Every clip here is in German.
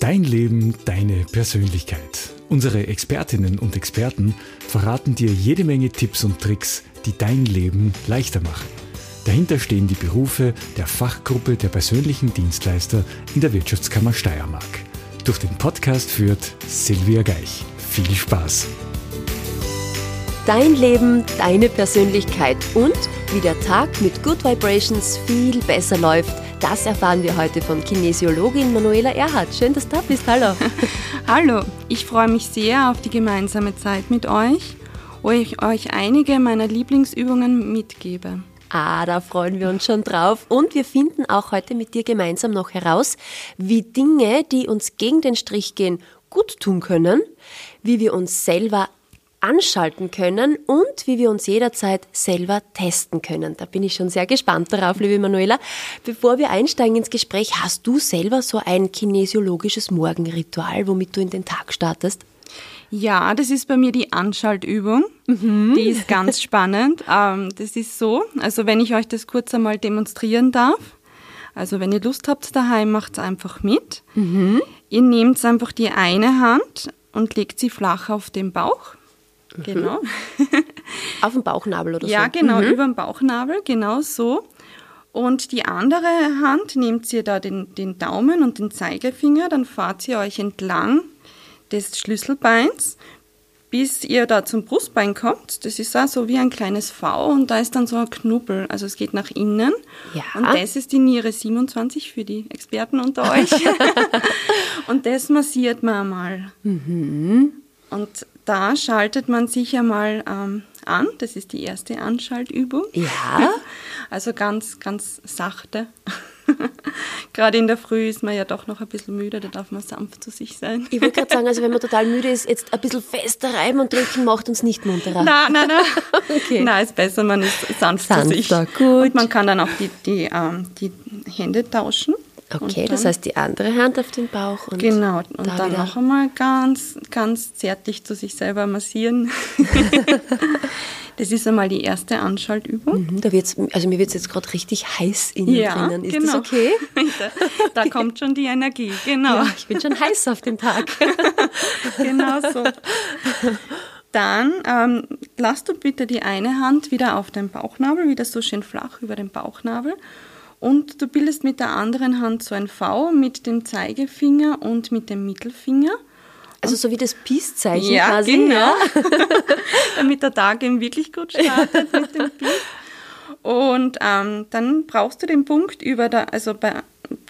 Dein Leben, deine Persönlichkeit. Unsere Expertinnen und Experten verraten dir jede Menge Tipps und Tricks, die dein Leben leichter machen. Dahinter stehen die Berufe der Fachgruppe der persönlichen Dienstleister in der Wirtschaftskammer Steiermark. Durch den Podcast führt Silvia Geich. Viel Spaß! Dein Leben, deine Persönlichkeit und wie der Tag mit Good Vibrations viel besser läuft, das erfahren wir heute von Kinesiologin Manuela Erhardt. Schön, dass du da bist. Hallo. Hallo, ich freue mich sehr auf die gemeinsame Zeit mit euch, wo ich euch einige meiner Lieblingsübungen mitgebe. Ah, da freuen wir uns schon drauf. Und wir finden auch heute mit dir gemeinsam noch heraus, wie Dinge, die uns gegen den Strich gehen, gut tun können, wie wir uns selber anschalten können und wie wir uns jederzeit selber testen können. Da bin ich schon sehr gespannt darauf, liebe Manuela. Bevor wir einsteigen ins Gespräch, hast du selber so ein kinesiologisches Morgenritual, womit du in den Tag startest? Ja, das ist bei mir die Anschaltübung. Mhm. Die ist ganz spannend. Ähm, das ist so, also wenn ich euch das kurz einmal demonstrieren darf. Also wenn ihr Lust habt daheim, macht es einfach mit. Mhm. Ihr nehmt einfach die eine Hand und legt sie flach auf den Bauch. Genau. Auf dem Bauchnabel oder so? Ja, genau, mhm. über dem Bauchnabel, genau so. Und die andere Hand nehmt ihr da den, den Daumen und den Zeigefinger, dann fahrt ihr euch entlang des Schlüsselbeins, bis ihr da zum Brustbein kommt. Das ist auch so wie ein kleines V und da ist dann so ein Knubbel. Also es geht nach innen. Ja. Und das ist die Niere 27 für die Experten unter euch. und das massiert man einmal. Mhm. Und da schaltet man sich einmal ähm, an. Das ist die erste Anschaltübung. Ja. Also ganz, ganz sachte. Gerade in der Früh ist man ja doch noch ein bisschen müde, da darf man sanft zu sich sein. Ich wollte gerade sagen, also wenn man total müde ist, jetzt ein bisschen fester reiben und drücken macht uns nicht munterer. Nein, nein, nein. Okay. Nein, ist besser, man ist sanft Sanfter, zu sich. Gut. Und man kann dann auch die, die, ähm, die Hände tauschen. Okay, das heißt die andere Hand auf den Bauch und genau und da dann noch einmal ganz ganz zärtlich zu sich selber massieren. das ist einmal die erste Anschaltübung. Mhm, da wird's, also mir wird es jetzt gerade richtig heiß innen ja, drinnen. Ist genau. das okay? da, da kommt schon die Energie, genau. Ja, ich bin schon heiß auf den Tag. genau so. Dann ähm, lass du bitte die eine Hand wieder auf den Bauchnabel, wieder so schön flach über den Bauchnabel und du bildest mit der anderen Hand so ein V mit dem Zeigefinger und mit dem Mittelfinger. Also so wie das Peace-Zeichen ja, quasi. Genau. Ja, Damit der Tag eben wirklich gut startet mit dem Peace. Und ähm, dann brauchst du den Punkt über der, also bei,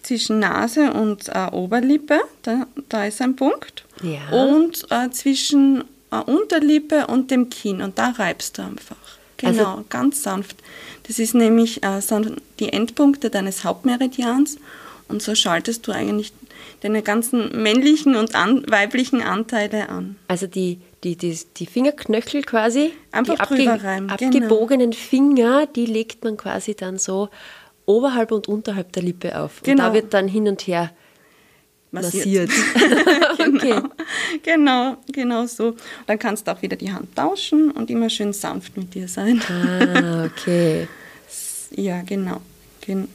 zwischen Nase und äh, Oberlippe, da, da ist ein Punkt. Ja. Und äh, zwischen äh, Unterlippe und dem Kinn. Und da reibst du einfach. Genau, also, ganz sanft. Das ist nämlich äh, die Endpunkte deines Hauptmeridians und so schaltest du eigentlich deine ganzen männlichen und an, weiblichen Anteile an. Also die, die, die, die Fingerknöchel quasi, Einfach die abge reimen, genau. abgebogenen genau. Finger, die legt man quasi dann so oberhalb und unterhalb der Lippe auf. Genau. Und da genau. wird dann hin und her massiert. massiert. genau. genau, genau so. Dann kannst du auch wieder die Hand tauschen und immer schön sanft mit dir sein. Ah, okay. Ja, genau.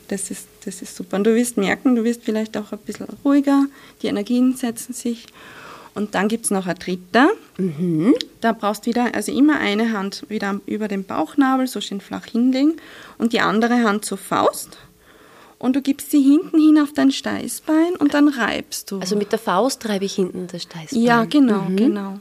Das ist, das ist super. Und du wirst merken, du wirst vielleicht auch ein bisschen ruhiger, die Energien setzen sich. Und dann gibt es noch ein dritter. Mhm. Da brauchst du wieder, also immer eine Hand wieder über den Bauchnabel, so schön flach hinlegen und die andere Hand zur Faust. Und du gibst sie hinten hin auf dein Steißbein und dann reibst du. Also mit der Faust reibe ich hinten das Steißbein. Ja, genau, mhm. genau.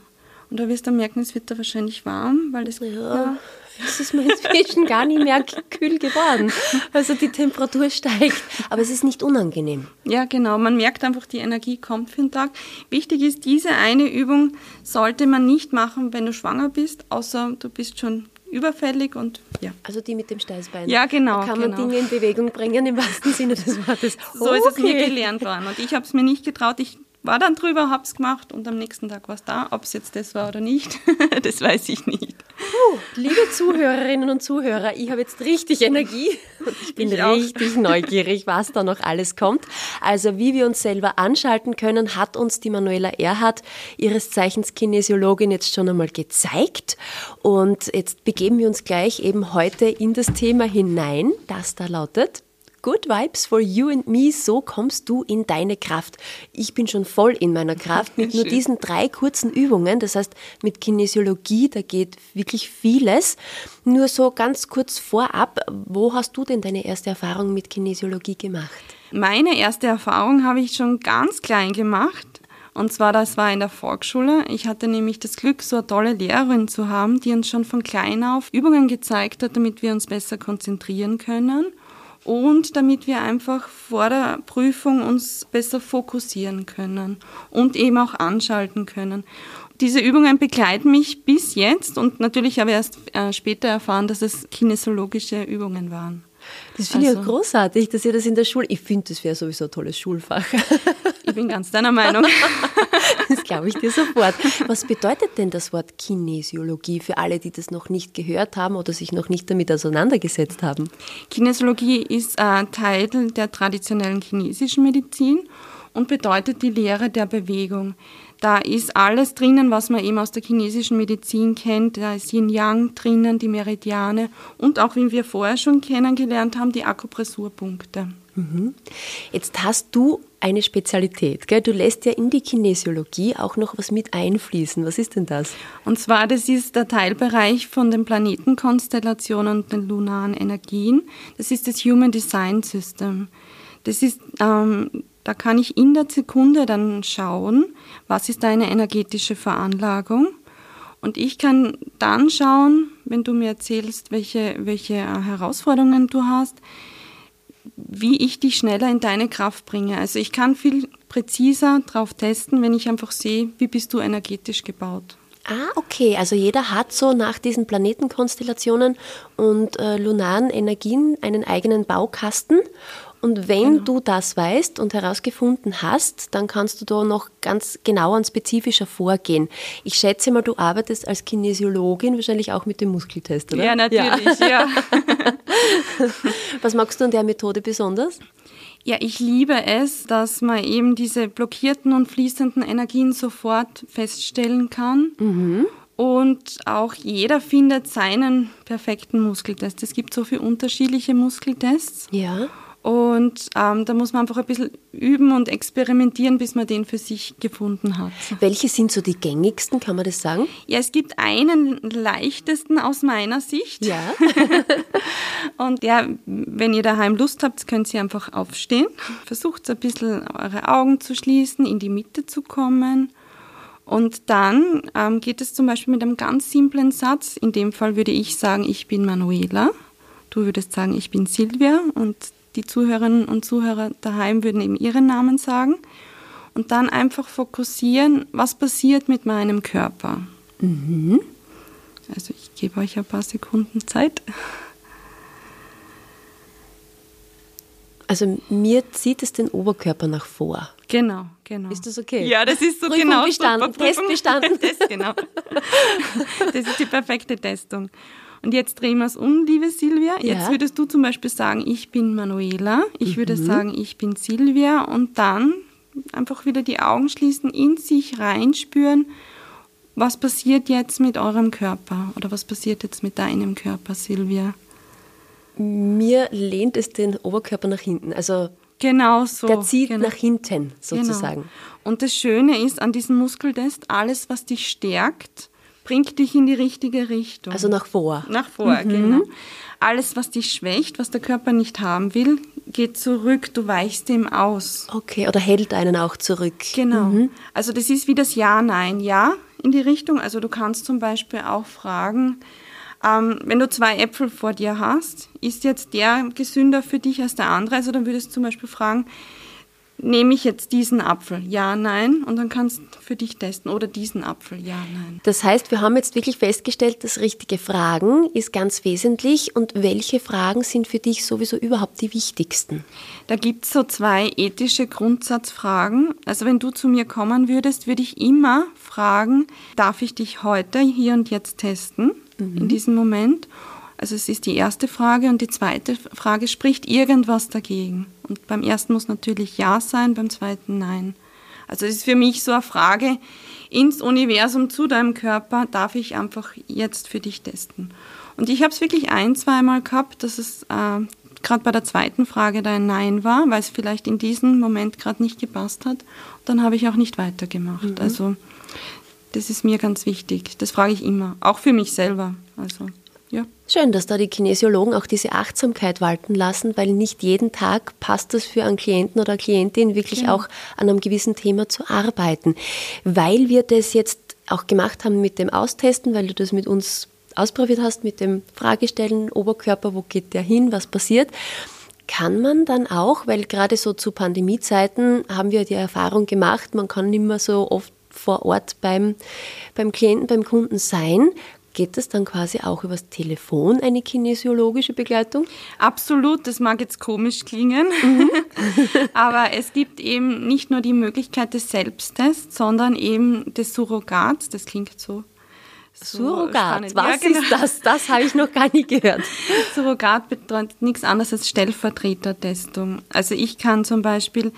Und du wirst dann merken, es wird da wahrscheinlich warm, weil das ja. ja es ist mir inzwischen gar nicht mehr kühl geworden. Also die Temperatur steigt, aber es ist nicht unangenehm. Ja, genau. Man merkt einfach, die Energie kommt für den Tag. Wichtig ist, diese eine Übung sollte man nicht machen, wenn du schwanger bist, außer du bist schon überfällig und ja. Also die mit dem Steißbein. Ja, genau. Da kann man genau. Dinge in Bewegung bringen, im wahrsten Sinne des Wortes. So okay. ist es mir gelernt worden. Und ich habe es mir nicht getraut. Ich war dann drüber, hab's gemacht und am nächsten Tag war es da. Ob es jetzt das war oder nicht, das weiß ich nicht. Puh, liebe Zuhörerinnen und Zuhörer, ich habe jetzt richtig Energie und ich bin ich richtig neugierig, was da noch alles kommt. Also wie wir uns selber anschalten können, hat uns die Manuela Erhardt, ihres Zeichens Kinesiologin, jetzt schon einmal gezeigt. Und jetzt begeben wir uns gleich eben heute in das Thema hinein, das da lautet Good Vibes for You and Me, so kommst du in deine Kraft. Ich bin schon voll in meiner Kraft mit nur diesen drei kurzen Übungen. Das heißt, mit Kinesiologie, da geht wirklich vieles. Nur so ganz kurz vorab, wo hast du denn deine erste Erfahrung mit Kinesiologie gemacht? Meine erste Erfahrung habe ich schon ganz klein gemacht. Und zwar, das war in der Volksschule. Ich hatte nämlich das Glück, so eine tolle Lehrerin zu haben, die uns schon von klein auf Übungen gezeigt hat, damit wir uns besser konzentrieren können und damit wir einfach vor der Prüfung uns besser fokussieren können und eben auch anschalten können. Diese Übungen begleiten mich bis jetzt und natürlich habe ich erst äh, später erfahren, dass es kinesiologische Übungen waren. Das finde also, ich großartig, dass ihr das in der Schule. Ich finde, das wäre sowieso ein tolles Schulfach. Ich bin ganz deiner Meinung. Das glaube ich dir sofort. Was bedeutet denn das Wort Kinesiologie für alle, die das noch nicht gehört haben oder sich noch nicht damit auseinandergesetzt haben? Kinesiologie ist ein Teil der traditionellen chinesischen Medizin und bedeutet die Lehre der Bewegung. Da ist alles drinnen, was man eben aus der chinesischen Medizin kennt. Da ist Yin Yang drinnen, die Meridiane und auch, wie wir vorher schon kennengelernt haben, die Akupressurpunkte. Mhm. Jetzt hast du eine Spezialität. Gell? Du lässt ja in die Kinesiologie auch noch was mit einfließen. Was ist denn das? Und zwar, das ist der Teilbereich von den Planetenkonstellationen und den lunaren Energien. Das ist das Human Design System. Das ist ähm, da kann ich in der Sekunde dann schauen, was ist deine energetische Veranlagung. Und ich kann dann schauen, wenn du mir erzählst, welche, welche Herausforderungen du hast, wie ich dich schneller in deine Kraft bringe. Also ich kann viel präziser drauf testen, wenn ich einfach sehe, wie bist du energetisch gebaut. Ah, okay. Also jeder hat so nach diesen Planetenkonstellationen und äh, lunaren Energien einen eigenen Baukasten. Und wenn genau. du das weißt und herausgefunden hast, dann kannst du da noch ganz genauer und spezifischer vorgehen. Ich schätze mal, du arbeitest als Kinesiologin wahrscheinlich auch mit dem Muskeltest, oder? Ja, natürlich, ja. ja. Was magst du an der Methode besonders? Ja, ich liebe es, dass man eben diese blockierten und fließenden Energien sofort feststellen kann. Mhm. Und auch jeder findet seinen perfekten Muskeltest. Es gibt so viele unterschiedliche Muskeltests. Ja. Und ähm, da muss man einfach ein bisschen üben und experimentieren, bis man den für sich gefunden hat. Welche sind so die gängigsten, kann man das sagen? Ja, es gibt einen leichtesten aus meiner Sicht. Ja. und ja, wenn ihr daheim Lust habt, könnt ihr einfach aufstehen. Versucht ein bisschen eure Augen zu schließen, in die Mitte zu kommen. Und dann ähm, geht es zum Beispiel mit einem ganz simplen Satz. In dem Fall würde ich sagen, ich bin Manuela. Du würdest sagen, ich bin Silvia. Und die Zuhörerinnen und Zuhörer daheim würden eben ihren Namen sagen. Und dann einfach fokussieren, was passiert mit meinem Körper. Mhm. Also ich gebe euch ein paar Sekunden Zeit. Also mir zieht es den Oberkörper nach vor. Genau, genau. Ist das okay? Ja, das ist so Prüfung genau. Bestanden, Test bestanden. das, genau. Das ist die perfekte Testung. Und jetzt drehen wir es um, liebe Silvia. Jetzt ja. würdest du zum Beispiel sagen, ich bin Manuela. Ich mhm. würde sagen, ich bin Silvia. Und dann einfach wieder die Augen schließen, in sich reinspüren. Was passiert jetzt mit eurem Körper? Oder was passiert jetzt mit deinem Körper, Silvia? Mir lehnt es den Oberkörper nach hinten. Also Genau so. Der zieht genau. nach hinten sozusagen. Genau. Und das Schöne ist an diesem Muskeltest, alles, was dich stärkt, bringt dich in die richtige Richtung. Also nach vor. Nach vor, mhm. genau. Alles, was dich schwächt, was der Körper nicht haben will, geht zurück, du weichst dem aus. Okay, oder hält einen auch zurück. Genau. Mhm. Also das ist wie das Ja, Nein, Ja in die Richtung. Also du kannst zum Beispiel auch fragen, ähm, wenn du zwei Äpfel vor dir hast, ist jetzt der gesünder für dich als der andere? Also dann würdest du zum Beispiel fragen, nehme ich jetzt diesen Apfel? Ja, nein. Und dann kannst du für dich testen. Oder diesen Apfel? Ja, nein. Das heißt, wir haben jetzt wirklich festgestellt, das richtige Fragen ist ganz wesentlich. Und welche Fragen sind für dich sowieso überhaupt die wichtigsten? Da gibt es so zwei ethische Grundsatzfragen. Also wenn du zu mir kommen würdest, würde ich immer fragen, darf ich dich heute, hier und jetzt testen, mhm. in diesem Moment? Also es ist die erste Frage und die zweite Frage, spricht irgendwas dagegen? Und beim ersten muss natürlich Ja sein, beim zweiten Nein. Also es ist für mich so eine Frage ins Universum zu deinem Körper, darf ich einfach jetzt für dich testen? Und ich habe es wirklich ein, zweimal gehabt, dass es äh, gerade bei der zweiten Frage da ein Nein war, weil es vielleicht in diesem Moment gerade nicht gepasst hat, dann habe ich auch nicht weitergemacht. Mhm. Also das ist mir ganz wichtig. Das frage ich immer, auch für mich selber. Also ja. Schön, dass da die Kinesiologen auch diese Achtsamkeit walten lassen, weil nicht jeden Tag passt es für einen Klienten oder Klientin wirklich genau. auch an einem gewissen Thema zu arbeiten. Weil wir das jetzt auch gemacht haben mit dem Austesten, weil du das mit uns ausprobiert hast, mit dem Fragestellen, Oberkörper, wo geht der hin, was passiert. Kann man dann auch, weil gerade so zu Pandemiezeiten haben wir die Erfahrung gemacht, man kann nicht mehr so oft vor Ort beim, beim Klienten, beim Kunden sein, Geht das dann quasi auch übers Telefon, eine kinesiologische Begleitung? Absolut, das mag jetzt komisch klingen, mhm. aber es gibt eben nicht nur die Möglichkeit des Selbsttests, sondern eben des Surrogats, das klingt so so Surrogat, spannend. was ja, genau. ist das? Das habe ich noch gar nie gehört. Surrogat bedeutet nichts anderes als Stellvertretertestung. Also ich kann zum Beispiel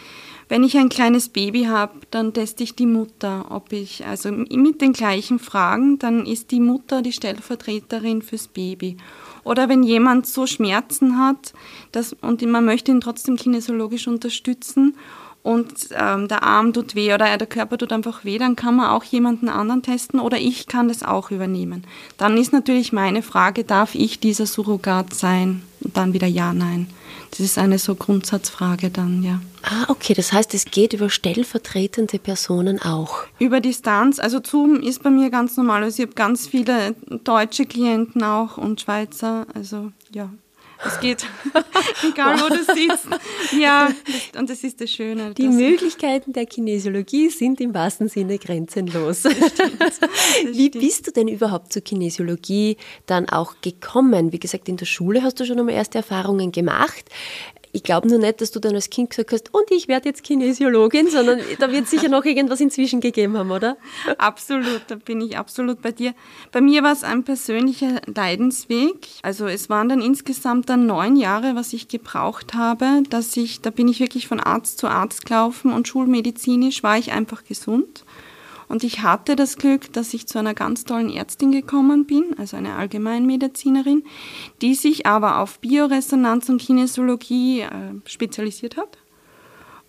wenn ich ein kleines Baby habe, dann teste ich die Mutter, ob ich, also mit den gleichen Fragen, dann ist die Mutter die Stellvertreterin fürs Baby. Oder wenn jemand so Schmerzen hat dass, und man möchte ihn trotzdem kinesiologisch unterstützen und ähm, der Arm tut weh oder der Körper tut einfach weh, dann kann man auch jemanden anderen testen oder ich kann das auch übernehmen. Dann ist natürlich meine Frage, darf ich dieser Surrogat sein? Und dann wieder ja, nein. Das ist eine so Grundsatzfrage dann, ja. Ah, okay, das heißt, es geht über stellvertretende Personen auch. Über Distanz, also Zoom ist bei mir ganz normal. Also ich habe ganz viele deutsche Klienten auch und Schweizer, also ja, es geht, egal wo du sitzt. Ja, und das ist das Schöne. Die Möglichkeiten der Kinesiologie sind im wahrsten Sinne grenzenlos. Das stimmt. Das Wie bist du denn überhaupt zur Kinesiologie dann auch gekommen? Wie gesagt, in der Schule hast du schon einmal erste Erfahrungen gemacht. Ich glaube nur nicht, dass du dann als Kind gesagt hast, und ich werde jetzt Kinesiologin, sondern da wird sicher noch irgendwas inzwischen gegeben haben, oder? Absolut, da bin ich absolut bei dir. Bei mir war es ein persönlicher Leidensweg. Also es waren dann insgesamt dann neun Jahre, was ich gebraucht habe, dass ich, da bin ich wirklich von Arzt zu Arzt gelaufen und schulmedizinisch war ich einfach gesund. Und ich hatte das Glück, dass ich zu einer ganz tollen Ärztin gekommen bin, also eine Allgemeinmedizinerin, die sich aber auf Bioresonanz und Kinesiologie äh, spezialisiert hat.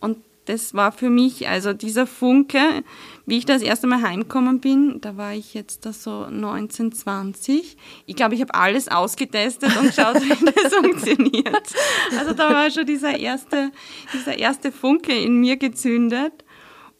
Und das war für mich, also dieser Funke, wie ich das erste Mal heimgekommen bin, da war ich jetzt da so 19, 20. Ich glaube, ich habe alles ausgetestet und geschaut, wie das funktioniert. Also da war schon dieser erste, dieser erste Funke in mir gezündet.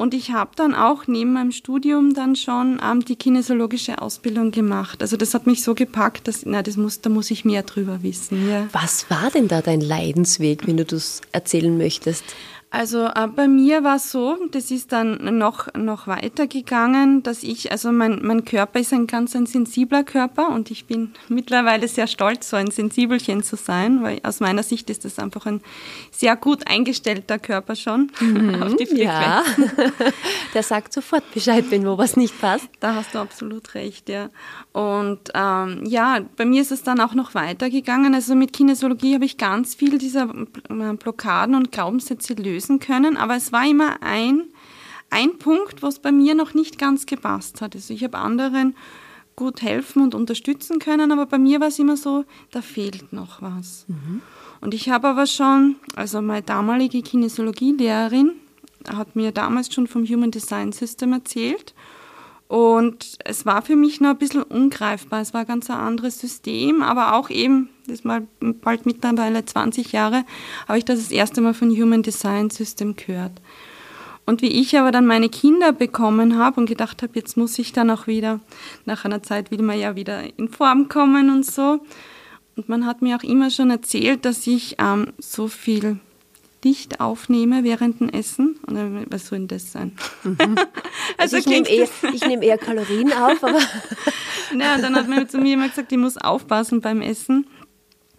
Und ich habe dann auch neben meinem Studium dann schon ähm, die kinesiologische Ausbildung gemacht. Also das hat mich so gepackt, dass na, das muss, da muss ich mehr drüber wissen. Ja. Was war denn da dein Leidensweg, wenn du das erzählen möchtest? Also äh, bei mir war es so, das ist dann noch, noch weiter gegangen, dass ich, also mein, mein Körper ist ein ganz ein sensibler Körper und ich bin mittlerweile sehr stolz, so ein Sensibelchen zu sein, weil aus meiner Sicht ist das einfach ein sehr gut eingestellter Körper schon mhm, auf die Frequenz. Ja. Der sagt sofort Bescheid, wenn wo was nicht passt. Da hast du absolut recht, ja. Und ähm, ja, bei mir ist es dann auch noch weiter gegangen. Also mit Kinesiologie habe ich ganz viel dieser Blockaden und Glaubenssätze lösen lösen können, aber es war immer ein, ein Punkt, was bei mir noch nicht ganz gepasst hat. Also ich habe anderen gut helfen und unterstützen können, aber bei mir war es immer so, da fehlt noch was. Mhm. Und ich habe aber schon, also meine damalige Kinesiologielehrerin hat mir damals schon vom Human Design System erzählt und es war für mich noch ein bisschen ungreifbar. Es war ganz ein anderes System, aber auch eben, das mal bald mittlerweile 20 Jahre, habe ich das das erste Mal von Human Design System gehört. Und wie ich aber dann meine Kinder bekommen habe und gedacht habe, jetzt muss ich dann auch wieder, nach einer Zeit will man ja wieder in Form kommen und so. Und man hat mir auch immer schon erzählt, dass ich ähm, so viel dicht aufnehme während dem Essen. Und dann, was soll denn das sein? Mhm. also, also ich nehme eher, nehm eher Kalorien auf, aber. ja, dann hat man zu mir immer gesagt, ich muss aufpassen beim Essen,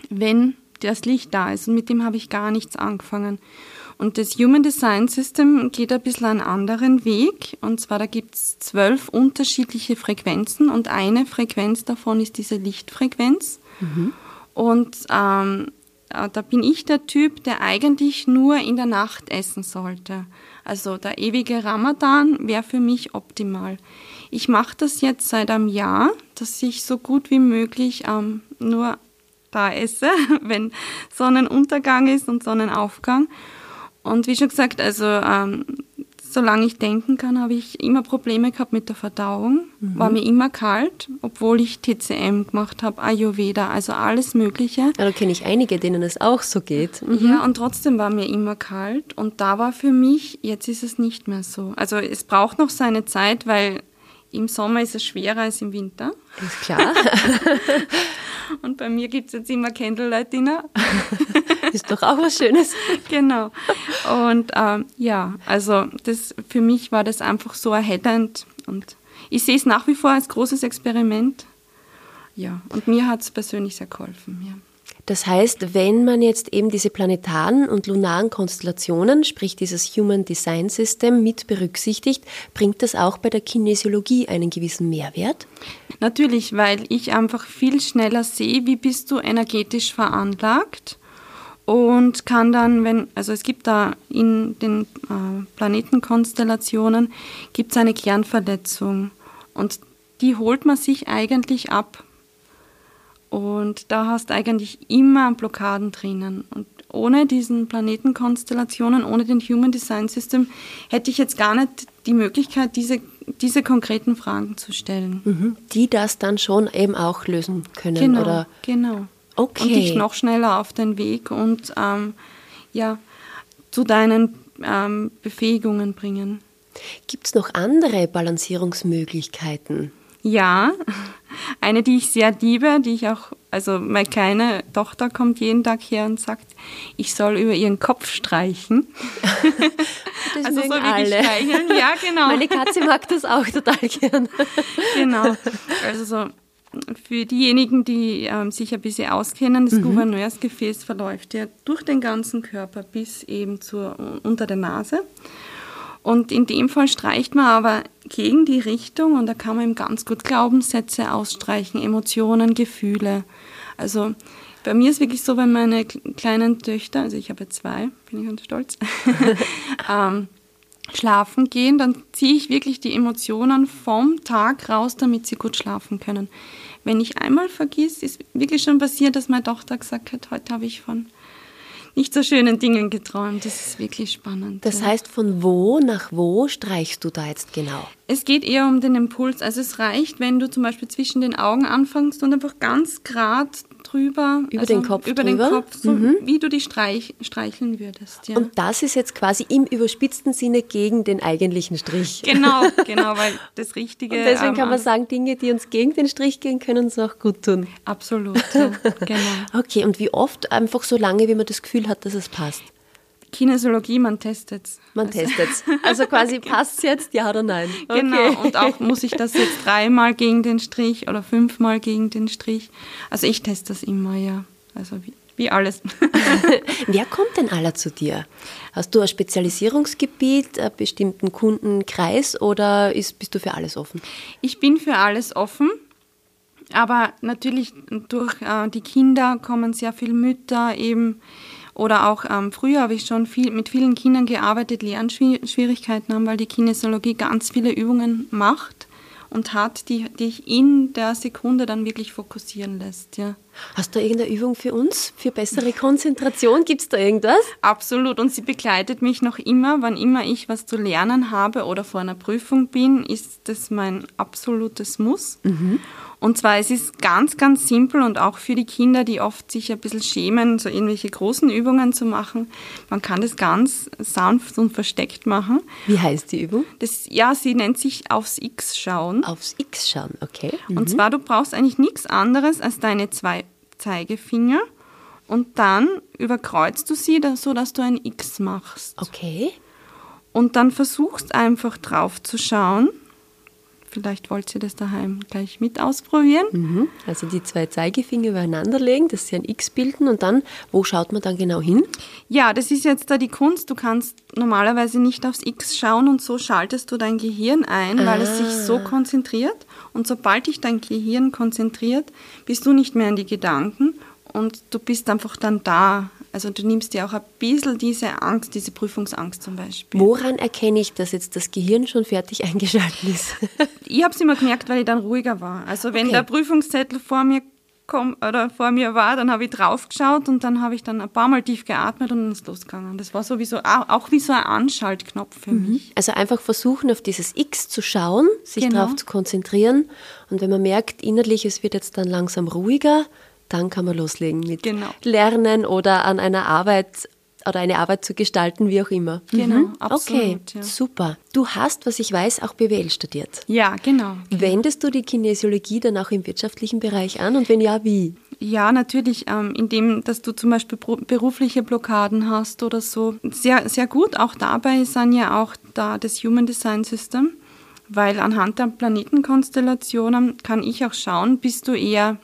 wenn das Licht da ist. Und mit dem habe ich gar nichts angefangen. Und das Human Design System geht ein bisschen einen anderen Weg. Und zwar, da gibt es zwölf unterschiedliche Frequenzen und eine Frequenz davon ist diese Lichtfrequenz. Mhm. Und ähm, äh, da bin ich der Typ, der eigentlich nur in der Nacht essen sollte. Also der ewige Ramadan wäre für mich optimal. Ich mache das jetzt seit einem Jahr, dass ich so gut wie möglich ähm, nur da esse, wenn Sonnenuntergang ist und Sonnenaufgang. Und wie schon gesagt, also ähm, solange ich denken kann, habe ich immer Probleme gehabt mit der Verdauung. Mhm. War mir immer kalt, obwohl ich TCM gemacht habe, Ayurveda, also alles Mögliche. Ja, da kenne ich einige, denen es auch so geht. Mhm. Ja, und trotzdem war mir immer kalt. Und da war für mich, jetzt ist es nicht mehr so. Also es braucht noch seine Zeit, weil im Sommer ist es schwerer als im Winter. Ist klar. Und bei mir gibt es jetzt immer Candlelight Dinner. ist doch auch was Schönes. genau. Und ähm, ja, also das, für mich war das einfach so erhellend. Und ich sehe es nach wie vor als großes Experiment. Ja, und mir hat es persönlich sehr geholfen. Ja. Das heißt, wenn man jetzt eben diese planetaren und lunaren Konstellationen, sprich dieses Human Design System mit berücksichtigt, bringt das auch bei der Kinesiologie einen gewissen Mehrwert? Natürlich, weil ich einfach viel schneller sehe, wie bist du energetisch veranlagt und kann dann, wenn, also es gibt da in den äh, Planetenkonstellationen, gibt es eine Kernverletzung und die holt man sich eigentlich ab und da hast du eigentlich immer Blockaden drinnen. Und ohne diesen Planetenkonstellationen, ohne den Human Design System, hätte ich jetzt gar nicht die Möglichkeit, diese, diese konkreten Fragen zu stellen. Mhm. Die das dann schon eben auch lösen können, genau, oder? Genau. Okay. Und dich noch schneller auf den Weg und ähm, ja, zu deinen ähm, Befähigungen bringen. Gibt es noch andere Balancierungsmöglichkeiten? Ja, eine, die ich sehr liebe, die ich auch, also meine kleine Tochter kommt jeden Tag her und sagt, ich soll über ihren Kopf streichen. Das also so alle. streicheln. Ja, genau. Meine Katze mag das auch total gern. Genau. Also so für diejenigen, die ähm, sich ein bisschen auskennen, das mhm. Gouverneursgefäß verläuft ja durch den ganzen Körper bis eben zur, unter der Nase. Und in dem Fall streicht man aber gegen die Richtung und da kann man eben ganz gut Glaubenssätze ausstreichen, Emotionen, Gefühle. Also bei mir ist wirklich so, wenn meine kleinen Töchter, also ich habe zwei, bin ich ganz stolz, ähm, schlafen gehen, dann ziehe ich wirklich die Emotionen vom Tag raus, damit sie gut schlafen können. Wenn ich einmal vergiss, ist wirklich schon passiert, dass meine Tochter gesagt hat, heute habe ich von nicht so schönen Dingen geträumt. Das ist wirklich spannend. Das heißt, von wo nach wo streichst du da jetzt genau? Es geht eher um den Impuls. Also es reicht, wenn du zum Beispiel zwischen den Augen anfängst und einfach ganz gerade drüber. Über also den Kopf Über drüber? den Kopf, so mhm. wie du die streich, streicheln würdest. Ja. Und das ist jetzt quasi im überspitzten Sinne gegen den eigentlichen Strich. Genau, genau, weil das Richtige... Und deswegen ähm, kann man sagen, Dinge, die uns gegen den Strich gehen, können uns auch gut tun. Absolut, ja, genau. Okay, und wie oft? Einfach so lange, wie man das Gefühl hat, dass es passt. Kinesiologie, man testet es. Man also. testet es. Also quasi passt es jetzt, ja oder nein? Okay. Genau, und auch muss ich das jetzt dreimal gegen den Strich oder fünfmal gegen den Strich. Also ich teste das immer, ja. Also wie, wie alles. Wer kommt denn aller zu dir? Hast du ein Spezialisierungsgebiet, einen bestimmten Kundenkreis oder ist, bist du für alles offen? Ich bin für alles offen. Aber natürlich durch äh, die Kinder kommen sehr viele Mütter eben oder auch ähm, früher habe ich schon viel, mit vielen Kindern gearbeitet, Lernschwierigkeiten haben, weil die Kinesiologie ganz viele Übungen macht und hat, die dich in der Sekunde dann wirklich fokussieren lässt. Ja. Hast du irgendeine Übung für uns, für bessere Konzentration? Gibt es da irgendwas? Absolut. Und sie begleitet mich noch immer, wann immer ich was zu lernen habe oder vor einer Prüfung bin, ist das mein absolutes Muss. Mhm. Und zwar, es ist ganz, ganz simpel und auch für die Kinder, die oft sich ein bisschen schämen, so irgendwelche großen Übungen zu machen. Man kann das ganz sanft und versteckt machen. Wie heißt die Übung? Das, ja, sie nennt sich aufs X schauen. Aufs X schauen, okay. Mhm. Und zwar, du brauchst eigentlich nichts anderes als deine zwei Zeigefinger und dann überkreuzt du sie, so dass du ein X machst. Okay. Und dann versuchst einfach drauf zu schauen Vielleicht wollt ihr das daheim gleich mit ausprobieren. Mhm. Also die zwei Zeigefinger übereinander legen, dass sie ein X bilden und dann, wo schaut man dann genau hin? Ja, das ist jetzt da die Kunst. Du kannst normalerweise nicht aufs X schauen und so schaltest du dein Gehirn ein, ah. weil es sich so ah. konzentriert. Und sobald dich dein Gehirn konzentriert, bist du nicht mehr in die Gedanken und du bist einfach dann da. Also du nimmst dir auch ein bisschen diese Angst, diese Prüfungsangst zum Beispiel. Woran erkenne ich, dass jetzt das Gehirn schon fertig eingeschaltet ist? ich habe es immer gemerkt, weil ich dann ruhiger war. Also wenn okay. der Prüfungszettel vor mir kom oder vor mir war, dann habe ich draufgeschaut und dann habe ich dann ein paar Mal tief geatmet und dann ist losgegangen. Das war sowieso auch, wie so ein Anschaltknopf für mhm. mich. Also einfach versuchen, auf dieses X zu schauen, sich genau. darauf zu konzentrieren und wenn man merkt innerlich, es wird jetzt dann langsam ruhiger, dann kann man loslegen mit genau. Lernen oder an einer Arbeit oder eine Arbeit zu gestalten, wie auch immer. Genau, mhm. absolut. Okay, ja. super. Du hast, was ich weiß, auch BWL studiert. Ja, genau. Wendest du die Kinesiologie dann auch im wirtschaftlichen Bereich an und wenn ja, wie? Ja, natürlich, ähm, indem, dass du zum Beispiel berufliche Blockaden hast oder so. Sehr, sehr gut. Auch dabei sind ja auch da das Human Design System, weil anhand der Planetenkonstellationen kann ich auch schauen, bist du eher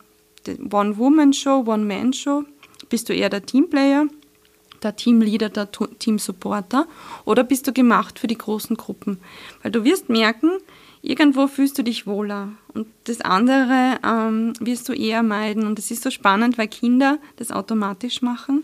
One-Woman-Show, One-Man-Show, bist du eher der Teamplayer der Teamleader, der Teamsupporter oder bist du gemacht für die großen Gruppen? Weil du wirst merken, irgendwo fühlst du dich wohler und das andere ähm, wirst du eher meiden. Und es ist so spannend, weil Kinder das automatisch machen.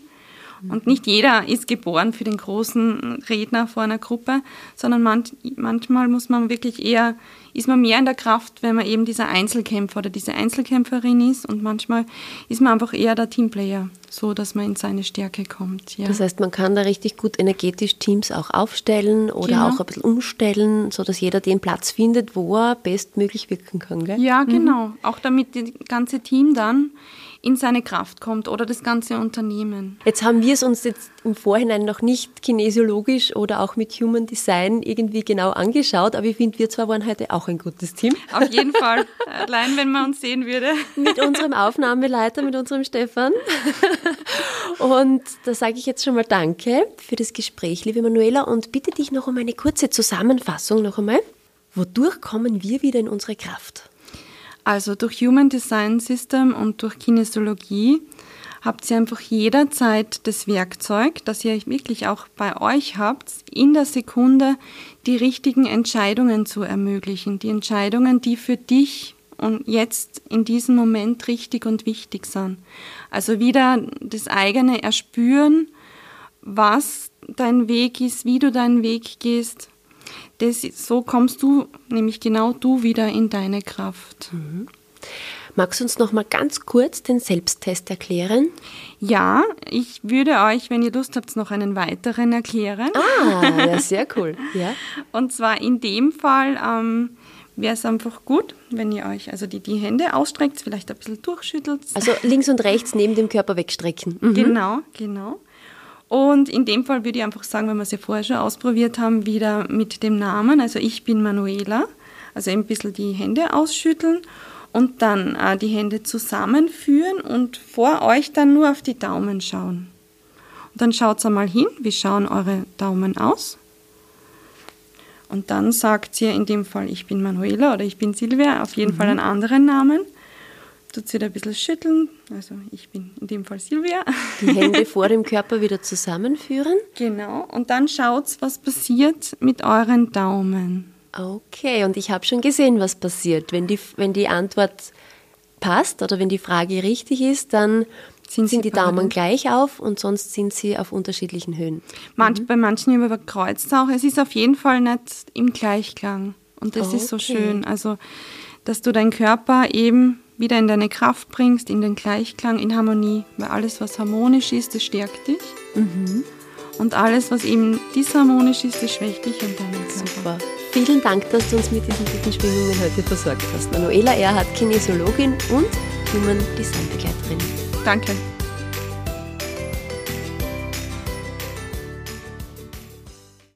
Und nicht jeder ist geboren für den großen Redner vor einer Gruppe, sondern manch, manchmal muss man wirklich eher, ist man mehr in der Kraft, wenn man eben dieser Einzelkämpfer oder diese Einzelkämpferin ist und manchmal ist man einfach eher der Teamplayer, so dass man in seine Stärke kommt. Ja. Das heißt, man kann da richtig gut energetisch Teams auch aufstellen oder genau. auch ein bisschen umstellen, so dass jeder den Platz findet, wo er bestmöglich wirken kann. Gell? Ja, genau. Mhm. Auch damit das ganze Team dann in seine Kraft kommt oder das ganze Unternehmen. Jetzt haben wir es uns jetzt im Vorhinein noch nicht kinesiologisch oder auch mit Human Design irgendwie genau angeschaut, aber ich finde, wir zwei waren heute auch ein gutes Team. Auf jeden Fall. Allein, wenn man uns sehen würde. Mit unserem Aufnahmeleiter, mit unserem Stefan. Und da sage ich jetzt schon mal Danke für das Gespräch, liebe Manuela, und bitte dich noch um eine kurze Zusammenfassung noch einmal. Wodurch kommen wir wieder in unsere Kraft? Also durch Human Design System und durch Kinesiologie habt ihr einfach jederzeit das Werkzeug, das ihr wirklich auch bei euch habt, in der Sekunde die richtigen Entscheidungen zu ermöglichen. Die Entscheidungen, die für dich und jetzt in diesem Moment richtig und wichtig sind. Also wieder das eigene Erspüren, was dein Weg ist, wie du deinen Weg gehst das, so kommst du, nämlich genau du, wieder in deine Kraft. Mhm. Magst du uns noch mal ganz kurz den Selbsttest erklären? Ja, ich würde euch, wenn ihr Lust habt, noch einen weiteren erklären. Ah, ja, sehr cool. Ja. Und zwar in dem Fall ähm, wäre es einfach gut, wenn ihr euch also die, die Hände ausstreckt, vielleicht ein bisschen durchschüttelt. Also links und rechts neben dem Körper wegstrecken. Mhm. Genau, genau. Und in dem Fall würde ich einfach sagen, wenn wir es ja vorher schon ausprobiert haben, wieder mit dem Namen. Also ich bin Manuela. Also ein bisschen die Hände ausschütteln und dann äh, die Hände zusammenführen und vor euch dann nur auf die Daumen schauen. Und dann schaut einmal hin, wie schauen eure Daumen aus? Und dann sagt ihr in dem Fall, ich bin Manuela oder ich bin Silvia, auf jeden mhm. Fall einen anderen Namen tut sie da ein bisschen schütteln. Also ich bin in dem Fall Silvia. Die Hände vor dem Körper wieder zusammenführen. Genau. Und dann schaut, was passiert mit euren Daumen. Okay, und ich habe schon gesehen, was passiert. Wenn die, wenn die Antwort passt oder wenn die Frage richtig ist, dann sind, sind die Daumen gleich auf und sonst sind sie auf unterschiedlichen Höhen. Manch, mhm. Bei manchen überkreuzt es auch. Es ist auf jeden Fall nicht im Gleichklang. Und das okay. ist so schön. Also, dass du deinen Körper eben wieder in deine Kraft bringst, in den Gleichklang, in Harmonie. Weil alles, was harmonisch ist, das stärkt dich. Mhm. Und alles, was eben disharmonisch ist, das schwächt dich und deinen Körper. Super. Vielen Dank, dass du uns mit diesen guten Schwingungen heute versorgt hast. Manuela Erhardt, Kinesiologin und Human Design Begleiterin. Danke.